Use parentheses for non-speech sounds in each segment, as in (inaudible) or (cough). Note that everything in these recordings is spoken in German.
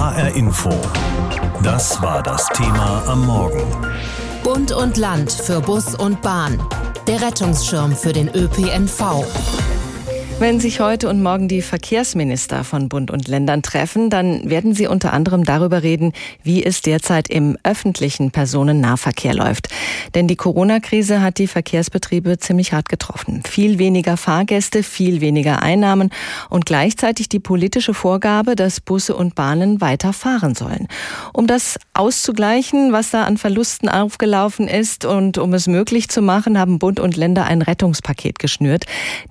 HR Info. Das war das Thema am Morgen. Bund und Land für Bus und Bahn. Der Rettungsschirm für den ÖPNV. Wenn sich heute und morgen die Verkehrsminister von Bund und Ländern treffen, dann werden sie unter anderem darüber reden, wie es derzeit im öffentlichen Personennahverkehr läuft. Denn die Corona-Krise hat die Verkehrsbetriebe ziemlich hart getroffen. Viel weniger Fahrgäste, viel weniger Einnahmen und gleichzeitig die politische Vorgabe, dass Busse und Bahnen weiter fahren sollen. Um das auszugleichen, was da an Verlusten aufgelaufen ist und um es möglich zu machen, haben Bund und Länder ein Rettungspaket geschnürt,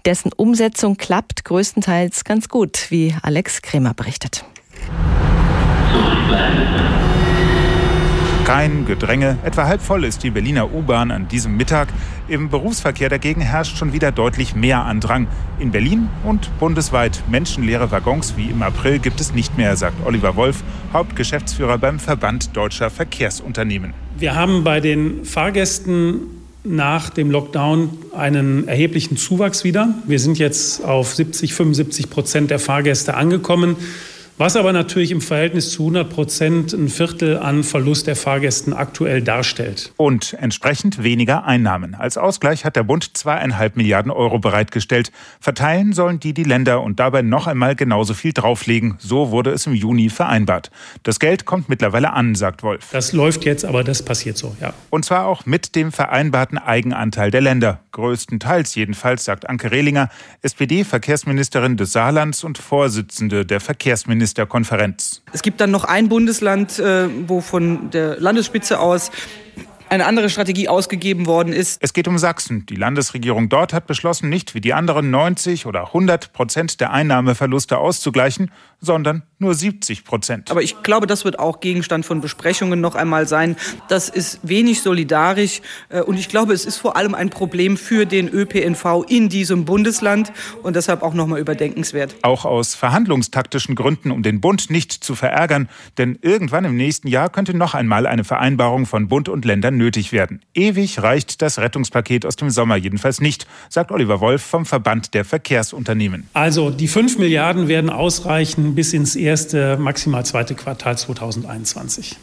dessen Umsetzung klappt größtenteils ganz gut, wie Alex Kremer berichtet. Kein Gedränge, etwa halb voll ist die Berliner U-Bahn an diesem Mittag. Im Berufsverkehr dagegen herrscht schon wieder deutlich mehr Andrang. In Berlin und bundesweit menschenleere Waggons wie im April gibt es nicht mehr, sagt Oliver Wolf, Hauptgeschäftsführer beim Verband Deutscher Verkehrsunternehmen. Wir haben bei den Fahrgästen nach dem Lockdown einen erheblichen Zuwachs wieder. Wir sind jetzt auf 70, 75 Prozent der Fahrgäste angekommen was aber natürlich im Verhältnis zu 100 Prozent ein Viertel an Verlust der Fahrgästen aktuell darstellt. Und entsprechend weniger Einnahmen. Als Ausgleich hat der Bund zweieinhalb Milliarden Euro bereitgestellt. Verteilen sollen die die Länder und dabei noch einmal genauso viel drauflegen. So wurde es im Juni vereinbart. Das Geld kommt mittlerweile an, sagt Wolf. Das läuft jetzt, aber das passiert so, ja. Und zwar auch mit dem vereinbarten Eigenanteil der Länder. Größtenteils jedenfalls, sagt Anke Rehlinger, SPD-Verkehrsministerin des Saarlands und Vorsitzende der Verkehrsminister Ministerkonferenz. Es gibt dann noch ein Bundesland, äh, wo von der Landesspitze aus eine andere Strategie ausgegeben worden ist. Es geht um Sachsen. Die Landesregierung dort hat beschlossen, nicht wie die anderen 90 oder 100 Prozent der Einnahmeverluste auszugleichen, sondern nur 70 Prozent. Aber ich glaube, das wird auch Gegenstand von Besprechungen noch einmal sein. Das ist wenig solidarisch äh, und ich glaube, es ist vor allem ein Problem für den ÖPNV in diesem Bundesland und deshalb auch noch mal überdenkenswert. Auch aus verhandlungstaktischen Gründen, um den Bund nicht zu verärgern, denn irgendwann im nächsten Jahr könnte noch einmal eine Vereinbarung von Bund und Ländern nötig werden. Ewig reicht das Rettungspaket aus dem Sommer jedenfalls nicht, sagt Oliver Wolf vom Verband der Verkehrsunternehmen. Also die 5 Milliarden werden ausreichen bis ins erste, maximal zweite Quartal 2021.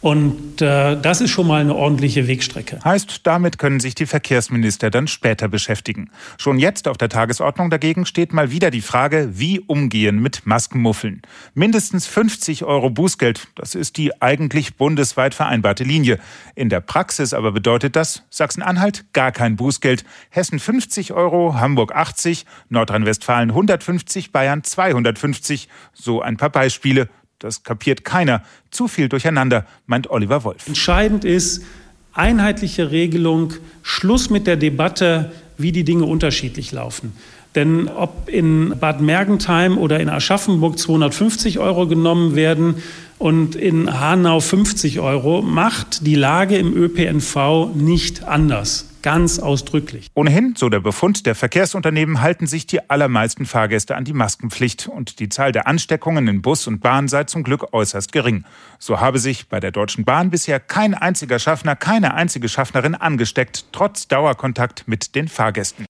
Und äh, das ist schon mal eine ordentliche Wegstrecke. Heißt, damit können sich die Verkehrsminister dann später beschäftigen. Schon jetzt auf der Tagesordnung dagegen steht mal wieder die Frage, wie umgehen mit Maskenmuffeln. Mindestens 50 Euro Bußgeld, das ist die eigentlich bundesweit vereinbarte Linie. In der Praxis aber bedeutet das Sachsen-Anhalt gar kein Bußgeld, Hessen 50 Euro, Hamburg 80, Nordrhein-Westfalen 150, Bayern 250. So ein paar Beispiele. Das kapiert keiner. Zu viel durcheinander, meint Oliver Wolf. Entscheidend ist einheitliche Regelung, Schluss mit der Debatte, wie die Dinge unterschiedlich laufen. Denn ob in Bad Mergentheim oder in Aschaffenburg 250 Euro genommen werden und in Hanau 50 Euro, macht die Lage im ÖPNV nicht anders ganz ausdrücklich. Ohnehin, so der Befund der Verkehrsunternehmen, halten sich die allermeisten Fahrgäste an die Maskenpflicht und die Zahl der Ansteckungen in Bus und Bahn sei zum Glück äußerst gering. So habe sich bei der Deutschen Bahn bisher kein einziger Schaffner, keine einzige Schaffnerin angesteckt, trotz Dauerkontakt mit den Fahrgästen.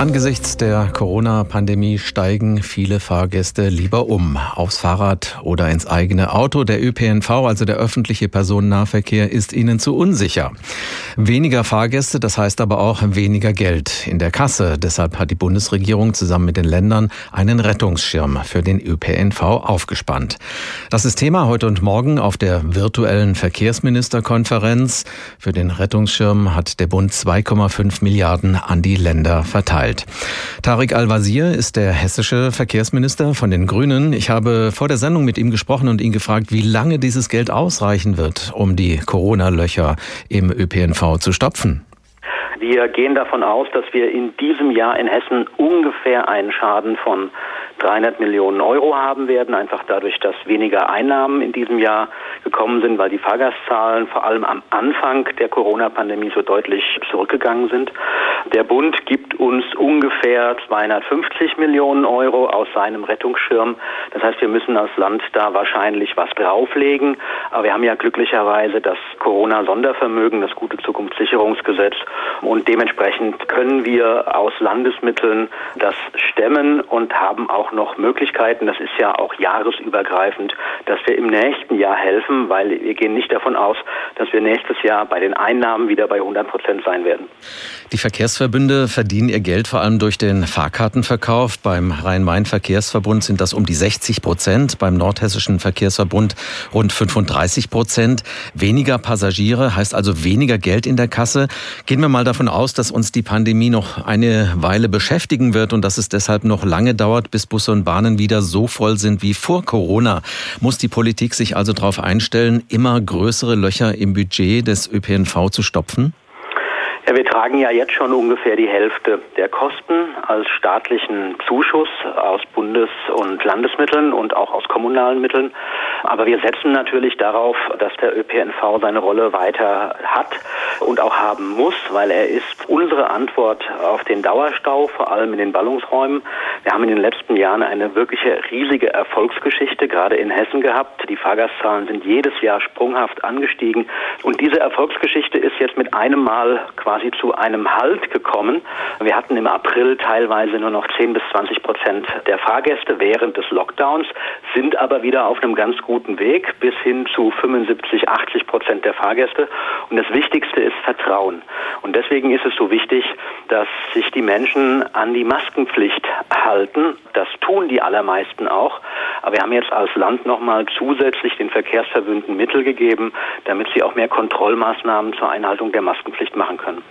Angesichts der Corona-Pandemie steigen viele Fahrgäste lieber um aufs Fahrrad oder ins eigene Auto. Der ÖPNV, also der öffentliche Personennahverkehr, ist ihnen zu unsicher. Weniger Fahrgäste, das heißt aber auch weniger Geld in der Kasse. Deshalb hat die Bundesregierung zusammen mit den Ländern einen Rettungsschirm für den ÖPNV aufgespannt. Das ist Thema heute und morgen auf der virtuellen Verkehrsministerkonferenz. Für den Rettungsschirm hat der Bund 2,5 Milliarden an die Länder verteilt verteilt. Tarek Al-Wazir ist der hessische Verkehrsminister von den Grünen. Ich habe vor der Sendung mit ihm gesprochen und ihn gefragt, wie lange dieses Geld ausreichen wird, um die Corona-Löcher im ÖPNV zu stopfen. Wir gehen davon aus, dass wir in diesem Jahr in Hessen ungefähr einen Schaden von 300 Millionen Euro haben werden, einfach dadurch, dass weniger Einnahmen in diesem Jahr gekommen sind, weil die Fahrgastzahlen vor allem am Anfang der Corona-Pandemie so deutlich zurückgegangen sind. Der Bund gibt uns ungefähr 250 Millionen Euro aus seinem Rettungsschirm. Das heißt, wir müssen als Land da wahrscheinlich was drauflegen. Aber wir haben ja glücklicherweise das Corona-Sondervermögen, das gute Zukunftssicherungsgesetz. Und dementsprechend können wir aus Landesmitteln das stemmen und haben auch noch Möglichkeiten. Das ist ja auch jahresübergreifend, dass wir im nächsten Jahr helfen, weil wir gehen nicht davon aus, dass wir nächstes Jahr bei den Einnahmen wieder bei 100 Prozent sein werden. Die Verkehrsverbünde verdienen ihr Geld vor allem durch den Fahrkartenverkauf. Beim Rhein-Main-Verkehrsverbund sind das um die 60 Prozent, beim Nordhessischen Verkehrsverbund rund 35 Prozent. Weniger Passagiere heißt also weniger Geld in der Kasse. Gehen wir mal davon aus, dass uns die Pandemie noch eine Weile beschäftigen wird und dass es deshalb noch lange dauert, bis Busse und Bahnen wieder so voll sind wie vor Corona. Muss die Politik sich also darauf einstellen, immer größere Löcher im Budget des ÖPNV zu stopfen? Wir tragen ja jetzt schon ungefähr die Hälfte der Kosten als staatlichen Zuschuss aus Bundes- und Landesmitteln und auch aus kommunalen Mitteln. Aber wir setzen natürlich darauf, dass der ÖPNV seine Rolle weiter hat und auch haben muss, weil er ist unsere Antwort auf den Dauerstau, vor allem in den Ballungsräumen. Wir haben in den letzten Jahren eine wirkliche riesige Erfolgsgeschichte gerade in Hessen gehabt. Die Fahrgastzahlen sind jedes Jahr sprunghaft angestiegen und diese Erfolgsgeschichte ist jetzt mit einem Mal quasi zu einem Halt gekommen. Wir hatten im April teilweise nur noch 10 bis 20 Prozent der Fahrgäste während des Lockdowns, sind aber wieder auf einem ganz guten Weg bis hin zu 75, 80 Prozent der Fahrgäste. Und das Wichtigste ist Vertrauen. Und deswegen ist es so wichtig, dass sich die Menschen an die Maskenpflicht halten. Das tun die allermeisten auch. Aber wir haben jetzt als Land nochmal zusätzlich den Verkehrsverbünden Mittel gegeben, damit sie auch mehr Kontrollmaßnahmen zur Einhaltung der Maskenpflicht machen können.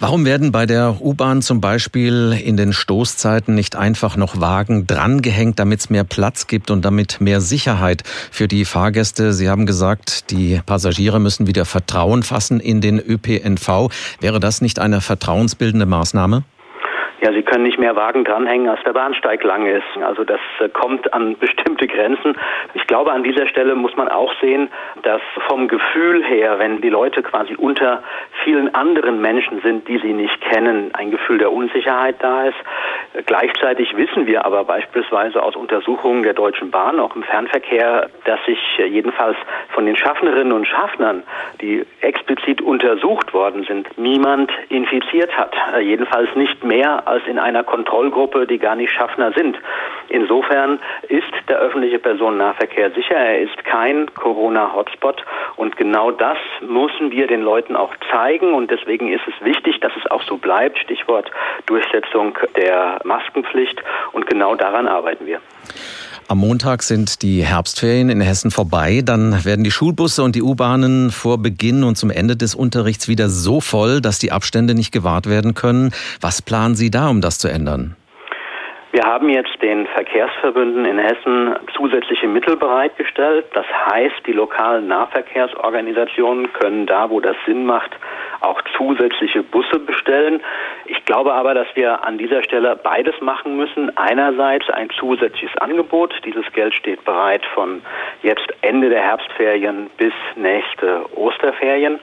Warum werden bei der U-Bahn zum Beispiel in den Stoßzeiten nicht einfach noch Wagen drangehängt, damit es mehr Platz gibt und damit mehr Sicherheit für die Fahrgäste? Sie haben gesagt, die Passagiere müssen wieder Vertrauen fassen in den ÖPNV. Wäre das nicht eine vertrauensbildende Maßnahme? Ja, Sie können nicht mehr Wagen dranhängen, als der Bahnsteig lang ist. Also das äh, kommt an (laughs) bestimmte Grenzen. Ich glaube, an dieser Stelle muss man auch sehen, dass vom Gefühl her, wenn die Leute quasi unter vielen anderen Menschen sind, die sie nicht kennen, ein Gefühl der Unsicherheit da ist. Gleichzeitig wissen wir aber beispielsweise aus Untersuchungen der Deutschen Bahn, auch im Fernverkehr, dass sich jedenfalls von den Schaffnerinnen und Schaffnern, die explizit untersucht worden sind, niemand infiziert hat. Äh, jedenfalls nicht mehr als in einer Kontrollgruppe, die gar nicht Schaffner sind. Insofern ist der öffentliche Personennahverkehr sicher. Er ist kein Corona-Hotspot. Und genau das müssen wir den Leuten auch zeigen. Und deswegen ist es wichtig, dass es auch so bleibt. Stichwort Durchsetzung der Maskenpflicht. Und genau daran arbeiten wir. Am Montag sind die Herbstferien in Hessen vorbei. Dann werden die Schulbusse und die U-Bahnen vor Beginn und zum Ende des Unterrichts wieder so voll, dass die Abstände nicht gewahrt werden können. Was planen Sie da, um das zu ändern? Wir haben jetzt den Verkehrsverbünden in Hessen zusätzliche Mittel bereitgestellt. Das heißt, die lokalen Nahverkehrsorganisationen können da, wo das Sinn macht, auch zusätzliche Busse bestellen. Ich glaube aber, dass wir an dieser Stelle beides machen müssen. Einerseits ein zusätzliches Angebot. Dieses Geld steht bereit von jetzt Ende der Herbstferien bis nächste Osterferien.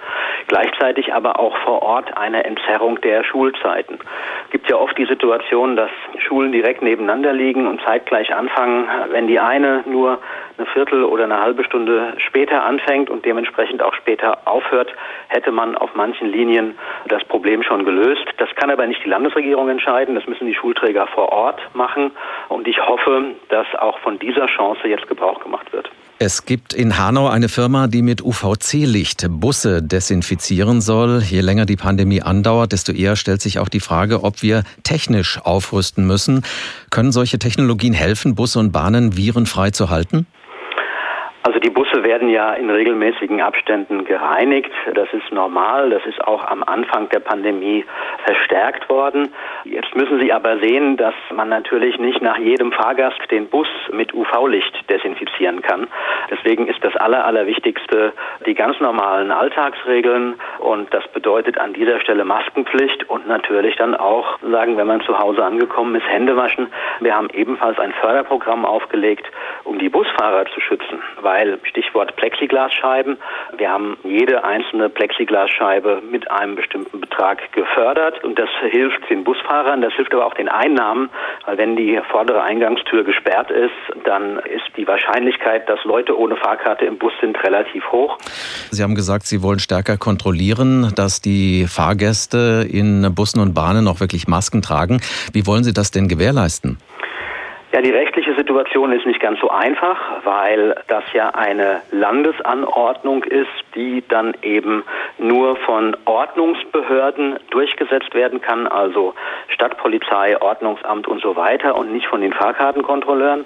Gleichzeitig aber auch vor Ort eine Entzerrung der Schulzeiten. Es gibt ja oft die Situation, dass Schulen direkt nebeneinander liegen und zeitgleich anfangen. Wenn die eine nur eine Viertel oder eine halbe Stunde später anfängt und dementsprechend auch später aufhört, hätte man auf manchen Linien das Problem schon gelöst. Das kann aber nicht die Landesregierung entscheiden, das müssen die Schulträger vor Ort machen und ich hoffe, dass auch von dieser Chance jetzt Gebrauch gemacht wird. Es gibt in Hanau eine Firma, die mit UVC-Licht Busse desinfizieren soll. Je länger die Pandemie andauert, desto eher stellt sich auch die Frage, ob wir technisch aufrüsten müssen. Können solche Technologien helfen, Busse und Bahnen virenfrei zu halten? Also die Busse werden ja in regelmäßigen Abständen gereinigt. Das ist normal. Das ist auch am Anfang der Pandemie verstärkt worden. Jetzt müssen Sie aber sehen, dass man natürlich nicht nach jedem Fahrgast den Bus mit UV-Licht desinfizieren kann. Deswegen ist das Aller, Allerwichtigste die ganz normalen Alltagsregeln. Und das bedeutet an dieser Stelle Maskenpflicht und natürlich dann auch sagen, wenn man zu Hause angekommen ist, Hände waschen. Wir haben ebenfalls ein Förderprogramm aufgelegt, um die Busfahrer zu schützen, weil weil Stichwort Plexiglasscheiben. Wir haben jede einzelne Plexiglasscheibe mit einem bestimmten Betrag gefördert und das hilft den Busfahrern, das hilft aber auch den Einnahmen, weil wenn die vordere Eingangstür gesperrt ist, dann ist die Wahrscheinlichkeit, dass Leute ohne Fahrkarte im Bus sind, relativ hoch. Sie haben gesagt, Sie wollen stärker kontrollieren, dass die Fahrgäste in Bussen und Bahnen auch wirklich Masken tragen. Wie wollen Sie das denn gewährleisten? Ja, die rechtliche Situation ist nicht ganz so einfach, weil das ja eine Landesanordnung ist, die dann eben nur von Ordnungsbehörden durchgesetzt werden kann, also Stadtpolizei, Ordnungsamt und so weiter und nicht von den Fahrkartenkontrolleuren.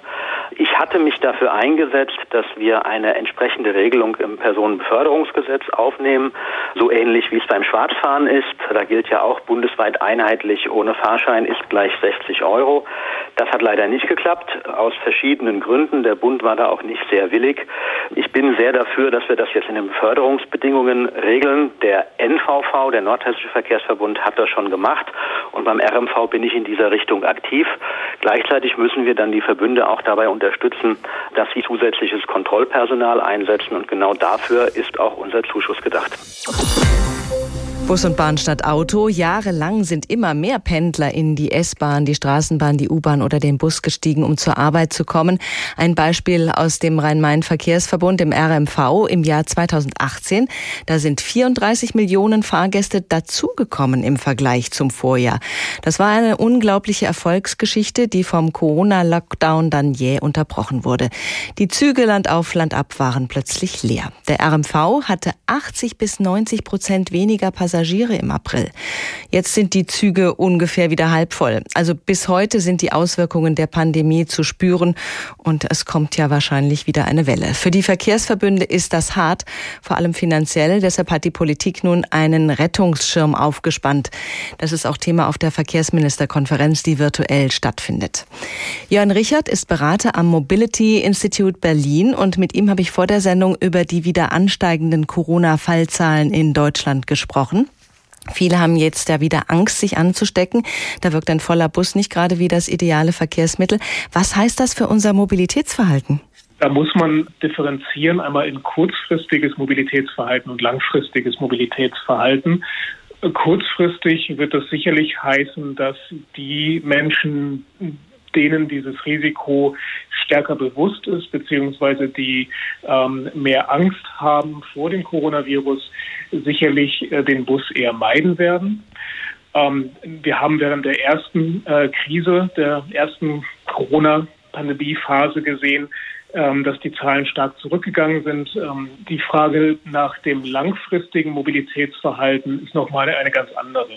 Ich hatte mich dafür eingesetzt, dass wir eine entsprechende Regelung im Personenbeförderungsgesetz aufnehmen, so ähnlich wie es beim Schwarzfahren ist. Da gilt ja auch bundesweit einheitlich, ohne Fahrschein ist gleich 60 Euro. Das hat leider nicht geklappt, aus verschiedenen Gründen. Der Bund war da auch nicht sehr willig. Ich bin sehr dafür, dass wir das jetzt in den Beförderungsbedingungen regeln. Der NVV, der Nordhessische Verkehrsverbund, hat das schon gemacht und beim RMV bin ich in dieser Richtung aktiv. Gleichzeitig müssen wir dann die Verbünde auch dabei unterstützen, dass sie zusätzliches Kontrollpersonal einsetzen und genau dafür ist auch unser Zuschuss gedacht. Bus und Bahn statt Auto. Jahrelang sind immer mehr Pendler in die S-Bahn, die Straßenbahn, die U-Bahn oder den Bus gestiegen, um zur Arbeit zu kommen. Ein Beispiel aus dem Rhein-Main-Verkehrsverbund, dem RMV, im Jahr 2018. Da sind 34 Millionen Fahrgäste dazugekommen im Vergleich zum Vorjahr. Das war eine unglaubliche Erfolgsgeschichte, die vom Corona-Lockdown dann jäh unterbrochen wurde. Die Züge Land auf, Land ab waren plötzlich leer. Der RMV hatte 80 bis 90 Prozent weniger Passagiere Passagiere im April. Jetzt sind die Züge ungefähr wieder halb voll. Also bis heute sind die Auswirkungen der Pandemie zu spüren und es kommt ja wahrscheinlich wieder eine Welle. Für die Verkehrsverbünde ist das hart, vor allem finanziell. Deshalb hat die Politik nun einen Rettungsschirm aufgespannt. Das ist auch Thema auf der Verkehrsministerkonferenz, die virtuell stattfindet. Jörn Richard ist Berater am Mobility Institute Berlin und mit ihm habe ich vor der Sendung über die wieder ansteigenden Corona-Fallzahlen in Deutschland gesprochen. Viele haben jetzt ja wieder Angst, sich anzustecken. Da wirkt ein voller Bus nicht gerade wie das ideale Verkehrsmittel. Was heißt das für unser Mobilitätsverhalten? Da muss man differenzieren, einmal in kurzfristiges Mobilitätsverhalten und langfristiges Mobilitätsverhalten. Kurzfristig wird das sicherlich heißen, dass die Menschen, denen dieses Risiko stärker bewusst ist, beziehungsweise die ähm, mehr Angst haben vor dem Coronavirus, sicherlich äh, den Bus eher meiden werden. Ähm, wir haben während der ersten äh, Krise, der ersten Corona-Pandemie-Phase gesehen, ähm, dass die Zahlen stark zurückgegangen sind. Ähm, die Frage nach dem langfristigen Mobilitätsverhalten ist nochmal eine, eine ganz andere.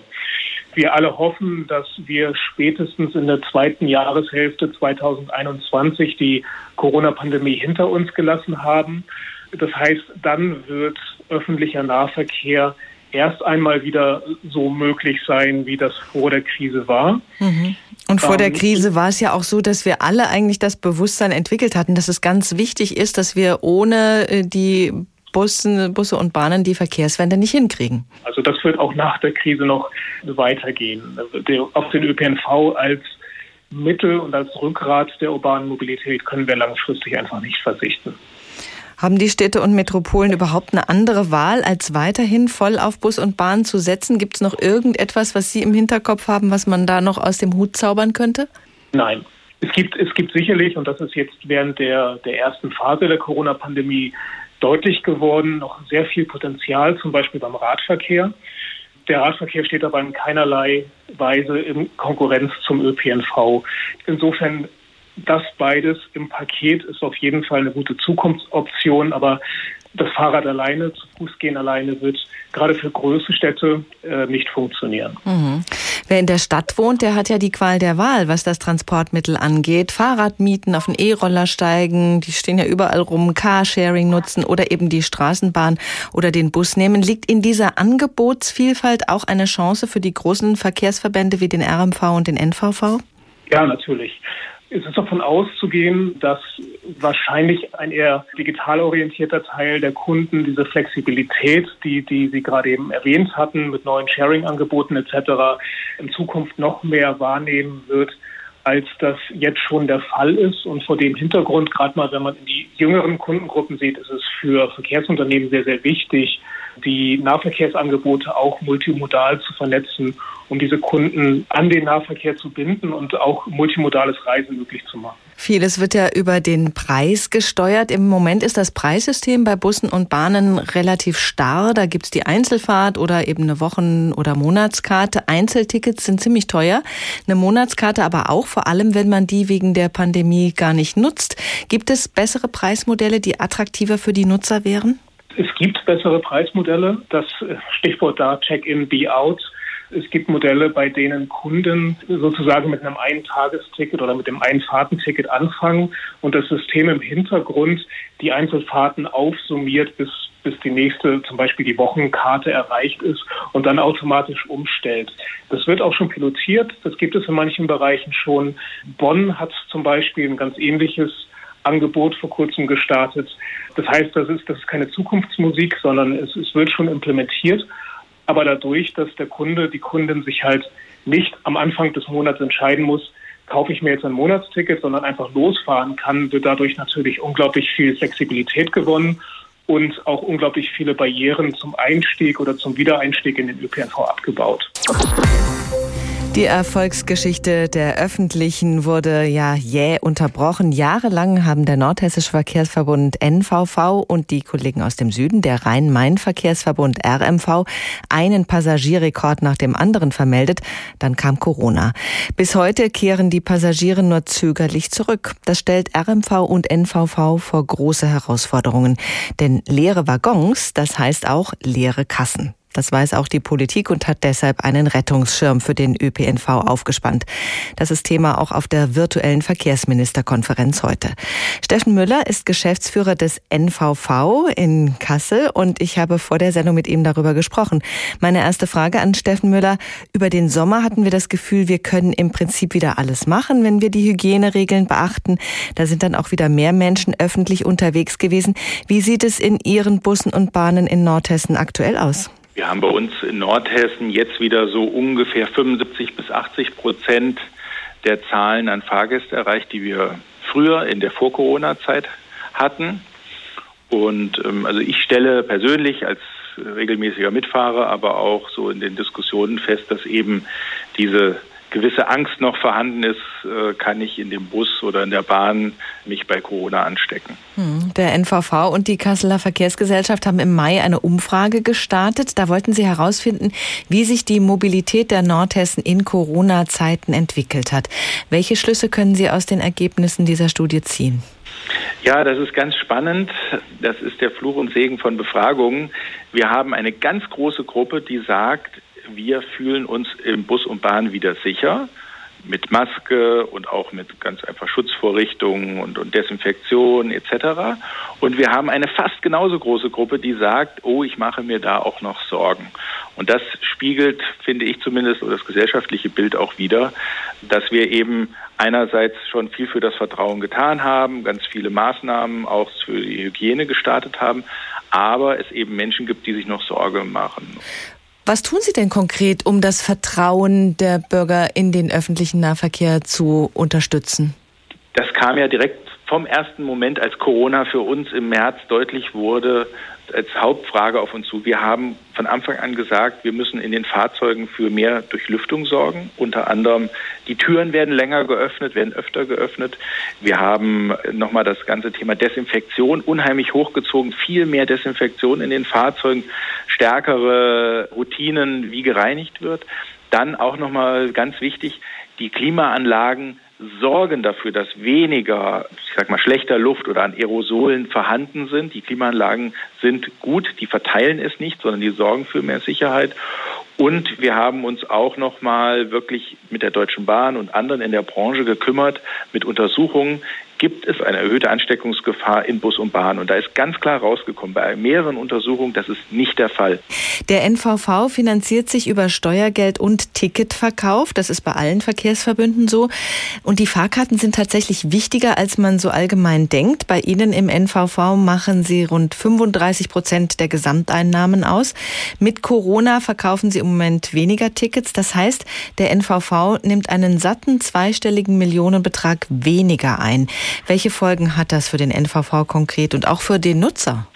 Wir alle hoffen, dass wir spätestens in der zweiten Jahreshälfte 2021 die Corona-Pandemie hinter uns gelassen haben. Das heißt, dann wird öffentlicher Nahverkehr erst einmal wieder so möglich sein, wie das vor der Krise war. Mhm. Und vor der ähm, Krise war es ja auch so, dass wir alle eigentlich das Bewusstsein entwickelt hatten, dass es ganz wichtig ist, dass wir ohne äh, die Bussen, Busse und Bahnen die Verkehrswende nicht hinkriegen. Also das wird auch nach der Krise noch weitergehen. Auf den ÖPNV als Mittel und als Rückgrat der urbanen Mobilität können wir langfristig einfach nicht verzichten. Haben die Städte und Metropolen überhaupt eine andere Wahl, als weiterhin voll auf Bus und Bahn zu setzen? Gibt es noch irgendetwas, was Sie im Hinterkopf haben, was man da noch aus dem Hut zaubern könnte? Nein. Es gibt, es gibt sicherlich, und das ist jetzt während der, der ersten Phase der Corona-Pandemie deutlich geworden, noch sehr viel Potenzial, zum Beispiel beim Radverkehr. Der Radverkehr steht aber in keinerlei Weise in Konkurrenz zum ÖPNV. Insofern das beides im Paket ist auf jeden Fall eine gute Zukunftsoption, aber das Fahrrad alleine, zu Fuß gehen alleine wird gerade für große Städte äh, nicht funktionieren. Mhm. Wer in der Stadt wohnt, der hat ja die Qual der Wahl, was das Transportmittel angeht. Fahrrad mieten, auf den E-Roller steigen, die stehen ja überall rum, Carsharing nutzen oder eben die Straßenbahn oder den Bus nehmen. Liegt in dieser Angebotsvielfalt auch eine Chance für die großen Verkehrsverbände wie den RMV und den NVV? Ja, natürlich. Es ist davon auszugehen, dass wahrscheinlich ein eher digital orientierter Teil der Kunden diese Flexibilität, die, die Sie gerade eben erwähnt hatten, mit neuen Sharing-Angeboten etc., in Zukunft noch mehr wahrnehmen wird als das jetzt schon der Fall ist. Und vor dem Hintergrund, gerade mal, wenn man in die jüngeren Kundengruppen sieht, ist es für Verkehrsunternehmen sehr, sehr wichtig, die Nahverkehrsangebote auch multimodal zu vernetzen, um diese Kunden an den Nahverkehr zu binden und auch multimodales Reisen möglich zu machen. Vieles wird ja über den Preis gesteuert. Im Moment ist das Preissystem bei Bussen und Bahnen relativ starr. Da gibt es die Einzelfahrt oder eben eine Wochen- oder Monatskarte. Einzeltickets sind ziemlich teuer. Eine Monatskarte aber auch, vor allem wenn man die wegen der Pandemie gar nicht nutzt. Gibt es bessere Preismodelle, die attraktiver für die Nutzer wären? Es gibt bessere Preismodelle. Das Stichwort da Check-in, Be-out. Es gibt Modelle, bei denen Kunden sozusagen mit einem Eintagesticket oder mit dem Einfahrtenticket anfangen und das System im Hintergrund die Einzelfahrten aufsummiert, bis, bis die nächste, zum Beispiel die Wochenkarte erreicht ist und dann automatisch umstellt. Das wird auch schon pilotiert. Das gibt es in manchen Bereichen schon. Bonn hat zum Beispiel ein ganz ähnliches Angebot vor kurzem gestartet. Das heißt, das ist, das ist keine Zukunftsmusik, sondern es, es wird schon implementiert. Aber dadurch, dass der Kunde, die Kundin sich halt nicht am Anfang des Monats entscheiden muss, kaufe ich mir jetzt ein Monatsticket, sondern einfach losfahren kann, wird dadurch natürlich unglaublich viel Flexibilität gewonnen und auch unglaublich viele Barrieren zum Einstieg oder zum Wiedereinstieg in den ÖPNV abgebaut. Die Erfolgsgeschichte der Öffentlichen wurde ja jäh unterbrochen. Jahrelang haben der Nordhessische Verkehrsverbund NVV und die Kollegen aus dem Süden, der Rhein-Main-Verkehrsverbund RMV, einen Passagierrekord nach dem anderen vermeldet. Dann kam Corona. Bis heute kehren die Passagiere nur zögerlich zurück. Das stellt RMV und NVV vor große Herausforderungen. Denn leere Waggons, das heißt auch leere Kassen. Das weiß auch die Politik und hat deshalb einen Rettungsschirm für den ÖPNV aufgespannt. Das ist Thema auch auf der virtuellen Verkehrsministerkonferenz heute. Steffen Müller ist Geschäftsführer des NVV in Kassel und ich habe vor der Sendung mit ihm darüber gesprochen. Meine erste Frage an Steffen Müller. Über den Sommer hatten wir das Gefühl, wir können im Prinzip wieder alles machen, wenn wir die Hygieneregeln beachten. Da sind dann auch wieder mehr Menschen öffentlich unterwegs gewesen. Wie sieht es in Ihren Bussen und Bahnen in Nordhessen aktuell aus? Wir haben bei uns in Nordhessen jetzt wieder so ungefähr 75 bis 80 Prozent der Zahlen an Fahrgäste erreicht, die wir früher in der Vor-Corona-Zeit hatten. Und ähm, also ich stelle persönlich als regelmäßiger Mitfahrer, aber auch so in den Diskussionen fest, dass eben diese gewisse Angst noch vorhanden ist, äh, kann ich in dem Bus oder in der Bahn mich bei Corona anstecken. Hm, der NVV und die Kasseler Verkehrsgesellschaft haben im Mai eine Umfrage gestartet. Da wollten sie herausfinden, wie sich die Mobilität der Nordhessen in Corona-Zeiten entwickelt hat. Welche Schlüsse können Sie aus den Ergebnissen dieser Studie ziehen? Ja, das ist ganz spannend. Das ist der Fluch und Segen von Befragungen. Wir haben eine ganz große Gruppe, die sagt, wir fühlen uns im Bus und Bahn wieder sicher mit Maske und auch mit ganz einfach Schutzvorrichtungen und, und Desinfektion etc. Und wir haben eine fast genauso große Gruppe, die sagt, oh, ich mache mir da auch noch Sorgen. Und das spiegelt, finde ich zumindest, das gesellschaftliche Bild auch wieder, dass wir eben einerseits schon viel für das Vertrauen getan haben, ganz viele Maßnahmen auch für die Hygiene gestartet haben, aber es eben Menschen gibt, die sich noch Sorge machen. Was tun Sie denn konkret, um das Vertrauen der Bürger in den öffentlichen Nahverkehr zu unterstützen? Das kam ja direkt vom ersten Moment, als Corona für uns im März deutlich wurde, als Hauptfrage auf uns zu. Wir haben von Anfang an gesagt, wir müssen in den Fahrzeugen für mehr Durchlüftung sorgen. Unter anderem die Türen werden länger geöffnet, werden öfter geöffnet. Wir haben nochmal das ganze Thema Desinfektion unheimlich hochgezogen, viel mehr Desinfektion in den Fahrzeugen, stärkere Routinen, wie gereinigt wird. Dann auch nochmal ganz wichtig, die Klimaanlagen sorgen dafür, dass weniger, ich sag mal, schlechter Luft oder an Aerosolen vorhanden sind. Die Klimaanlagen sind gut, die verteilen es nicht, sondern die sorgen für mehr Sicherheit. Und wir haben uns auch nochmal wirklich mit der Deutschen Bahn und anderen in der Branche gekümmert mit Untersuchungen, gibt es eine erhöhte Ansteckungsgefahr in Bus und Bahn. Und da ist ganz klar rausgekommen, bei mehreren Untersuchungen, das ist nicht der Fall. Der NVV finanziert sich über Steuergeld und Ticketverkauf. Das ist bei allen Verkehrsverbünden so. Und die Fahrkarten sind tatsächlich wichtiger, als man so allgemein denkt. Bei Ihnen im NVV machen Sie rund 35 Prozent der Gesamteinnahmen aus. Mit Corona verkaufen Sie im Moment weniger Tickets. Das heißt, der NVV nimmt einen satten zweistelligen Millionenbetrag weniger ein. Welche Folgen hat das für den NVV konkret und auch für den Nutzer?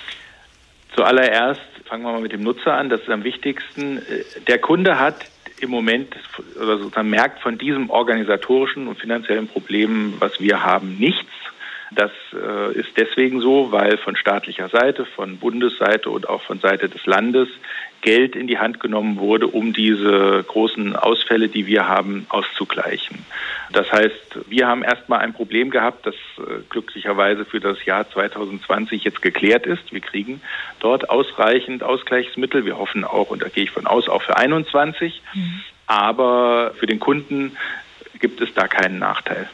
Zuallererst fangen wir mal mit dem Nutzer an. Das ist am wichtigsten. Der Kunde hat im Moment oder sozusagen merkt von diesem organisatorischen und finanziellen Problem, was wir haben, nichts. Das äh, ist deswegen so, weil von staatlicher Seite, von Bundesseite und auch von Seite des Landes Geld in die Hand genommen wurde, um diese großen Ausfälle, die wir haben, auszugleichen. Das heißt, wir haben erstmal ein Problem gehabt, das äh, glücklicherweise für das Jahr 2020 jetzt geklärt ist. Wir kriegen dort ausreichend Ausgleichsmittel. Wir hoffen auch, und da gehe ich von aus, auch für 21. Mhm. Aber für den Kunden gibt es da keinen Nachteil.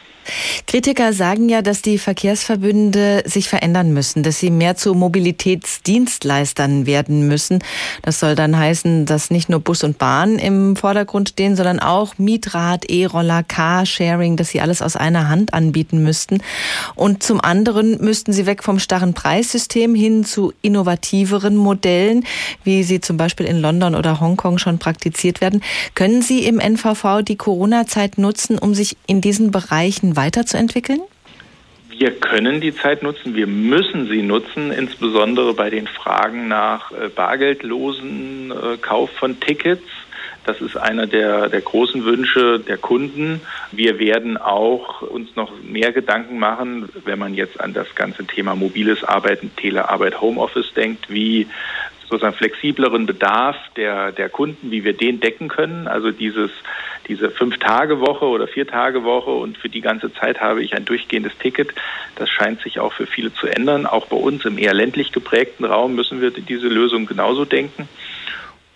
Kritiker sagen ja, dass die Verkehrsverbünde sich verändern müssen, dass sie mehr zu Mobilitätsdienstleistern werden müssen. Das soll dann heißen, dass nicht nur Bus und Bahn im Vordergrund stehen, sondern auch Mietrad, E-Roller, Carsharing, dass sie alles aus einer Hand anbieten müssten. Und zum anderen müssten sie weg vom starren Preissystem hin zu innovativeren Modellen, wie sie zum Beispiel in London oder Hongkong schon praktiziert werden. Können Sie im NVV die Corona-Zeit nutzen, um sich in diesen Bereichen weiterzuentwickeln? Wir können die Zeit nutzen, wir müssen sie nutzen, insbesondere bei den Fragen nach äh, bargeldlosen äh, Kauf von Tickets. Das ist einer der, der großen Wünsche der Kunden. Wir werden auch uns noch mehr Gedanken machen, wenn man jetzt an das ganze Thema mobiles Arbeiten, Telearbeit, Homeoffice denkt, wie sozusagen flexibleren Bedarf der, der Kunden, wie wir den decken können. Also dieses, diese Fünf-Tage-Woche oder Vier-Tage-Woche und für die ganze Zeit habe ich ein durchgehendes Ticket. Das scheint sich auch für viele zu ändern. Auch bei uns im eher ländlich geprägten Raum müssen wir diese Lösung genauso denken.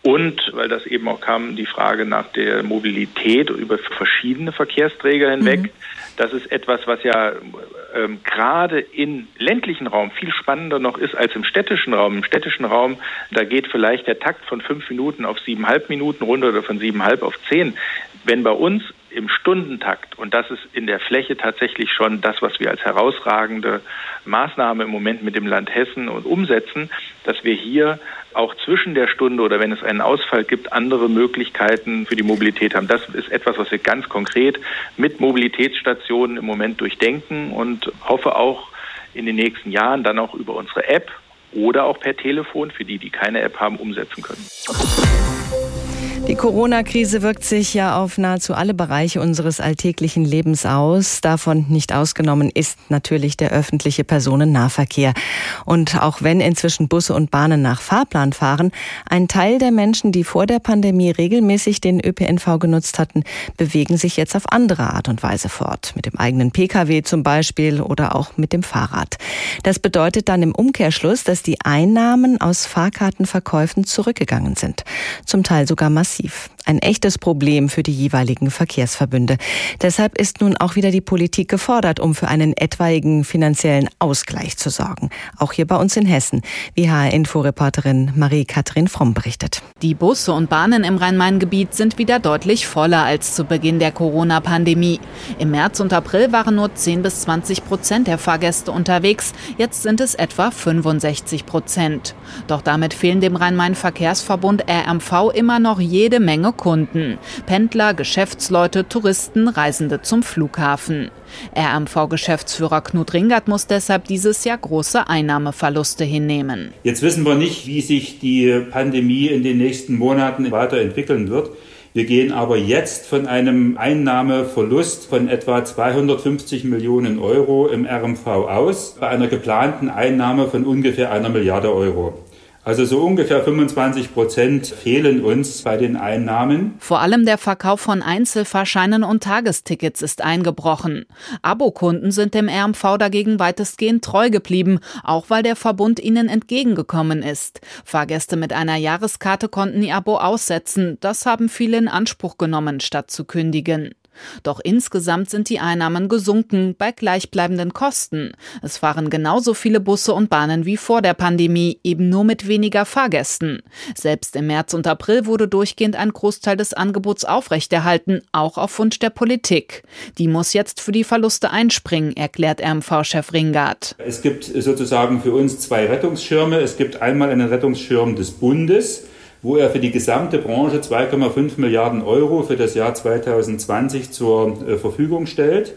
Und, weil das eben auch kam, die Frage nach der Mobilität über verschiedene Verkehrsträger hinweg. Mhm. Das ist etwas, was ja ähm, gerade im ländlichen Raum viel spannender noch ist als im städtischen Raum. Im städtischen Raum, da geht vielleicht der Takt von fünf Minuten auf siebeneinhalb Minuten runter oder von siebeneinhalb auf zehn. Wenn bei uns im Stundentakt, und das ist in der Fläche tatsächlich schon das, was wir als herausragende Maßnahme im Moment mit dem Land Hessen und umsetzen, dass wir hier auch zwischen der Stunde oder wenn es einen Ausfall gibt, andere Möglichkeiten für die Mobilität haben. Das ist etwas, was wir ganz konkret mit Mobilitätsstationen im Moment durchdenken und hoffe auch in den nächsten Jahren dann auch über unsere App oder auch per Telefon für die, die keine App haben, umsetzen können. Die Corona-Krise wirkt sich ja auf nahezu alle Bereiche unseres alltäglichen Lebens aus. Davon nicht ausgenommen ist natürlich der öffentliche Personennahverkehr. Und auch wenn inzwischen Busse und Bahnen nach Fahrplan fahren, ein Teil der Menschen, die vor der Pandemie regelmäßig den ÖPNV genutzt hatten, bewegen sich jetzt auf andere Art und Weise fort. Mit dem eigenen Pkw zum Beispiel oder auch mit dem Fahrrad. Das bedeutet dann im Umkehrschluss, dass die Einnahmen aus Fahrkartenverkäufen zurückgegangen sind. Zum Teil sogar massiv massiv. Ein echtes Problem für die jeweiligen Verkehrsverbünde. Deshalb ist nun auch wieder die Politik gefordert, um für einen etwaigen finanziellen Ausgleich zu sorgen. Auch hier bei uns in Hessen, wie HR-Info-Reporterin Marie-Kathrin Fromm berichtet. Die Busse und Bahnen im Rhein-Main-Gebiet sind wieder deutlich voller als zu Beginn der Corona-Pandemie. Im März und April waren nur 10 bis 20 Prozent der Fahrgäste unterwegs. Jetzt sind es etwa 65 Prozent. Doch damit fehlen dem Rhein-Main-Verkehrsverbund RMV immer noch jede Menge Kunden. Pendler, Geschäftsleute, Touristen, Reisende zum Flughafen. RMV-Geschäftsführer Knut Ringert muss deshalb dieses Jahr große Einnahmeverluste hinnehmen. Jetzt wissen wir nicht, wie sich die Pandemie in den nächsten Monaten weiterentwickeln wird. Wir gehen aber jetzt von einem Einnahmeverlust von etwa 250 Millionen Euro im RMV aus, bei einer geplanten Einnahme von ungefähr einer Milliarde Euro. Also so ungefähr 25 Prozent fehlen uns bei den Einnahmen. Vor allem der Verkauf von Einzelfahrscheinen und Tagestickets ist eingebrochen. Abokunden sind dem RMV dagegen weitestgehend treu geblieben, auch weil der Verbund ihnen entgegengekommen ist. Fahrgäste mit einer Jahreskarte konnten ihr Abo aussetzen. Das haben viele in Anspruch genommen, statt zu kündigen. Doch insgesamt sind die Einnahmen gesunken bei gleichbleibenden Kosten. Es fahren genauso viele Busse und Bahnen wie vor der Pandemie, eben nur mit weniger Fahrgästen. Selbst im März und April wurde durchgehend ein Großteil des Angebots aufrechterhalten, auch auf Wunsch der Politik. Die muss jetzt für die Verluste einspringen, erklärt RMV-Chef Ringard. Es gibt sozusagen für uns zwei Rettungsschirme. Es gibt einmal einen Rettungsschirm des Bundes wo er für die gesamte Branche 2,5 Milliarden Euro für das Jahr 2020 zur äh, Verfügung stellt.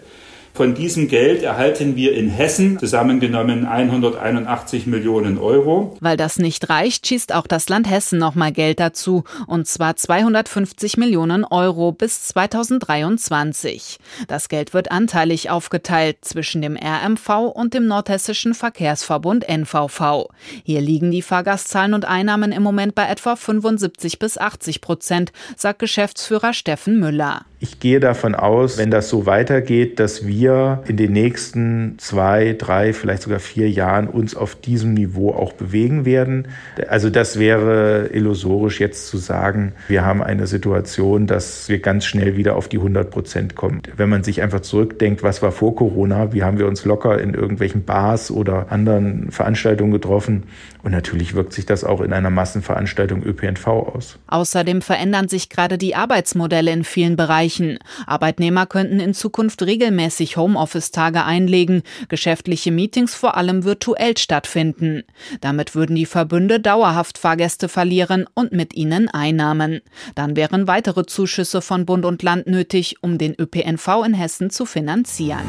Von diesem Geld erhalten wir in Hessen zusammengenommen 181 Millionen Euro. Weil das nicht reicht, schießt auch das Land Hessen nochmal Geld dazu, und zwar 250 Millionen Euro bis 2023. Das Geld wird anteilig aufgeteilt zwischen dem RMV und dem Nordhessischen Verkehrsverbund NVV. Hier liegen die Fahrgastzahlen und Einnahmen im Moment bei etwa 75 bis 80 Prozent, sagt Geschäftsführer Steffen Müller. Ich gehe davon aus, wenn das so weitergeht, dass wir in den nächsten zwei, drei, vielleicht sogar vier Jahren uns auf diesem Niveau auch bewegen werden. Also das wäre illusorisch jetzt zu sagen, wir haben eine Situation, dass wir ganz schnell wieder auf die 100 Prozent kommen. Wenn man sich einfach zurückdenkt, was war vor Corona, wie haben wir uns locker in irgendwelchen Bars oder anderen Veranstaltungen getroffen. Und natürlich wirkt sich das auch in einer Massenveranstaltung ÖPNV aus. Außerdem verändern sich gerade die Arbeitsmodelle in vielen Bereichen erreichen. Arbeitnehmer könnten in Zukunft regelmäßig Homeoffice-Tage einlegen, geschäftliche Meetings vor allem virtuell stattfinden. Damit würden die Verbünde dauerhaft Fahrgäste verlieren und mit ihnen Einnahmen. Dann wären weitere Zuschüsse von Bund und Land nötig, um den ÖPNV in Hessen zu finanzieren.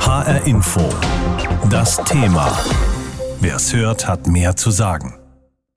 HR Info. Das Thema. Wer es hört, hat mehr zu sagen.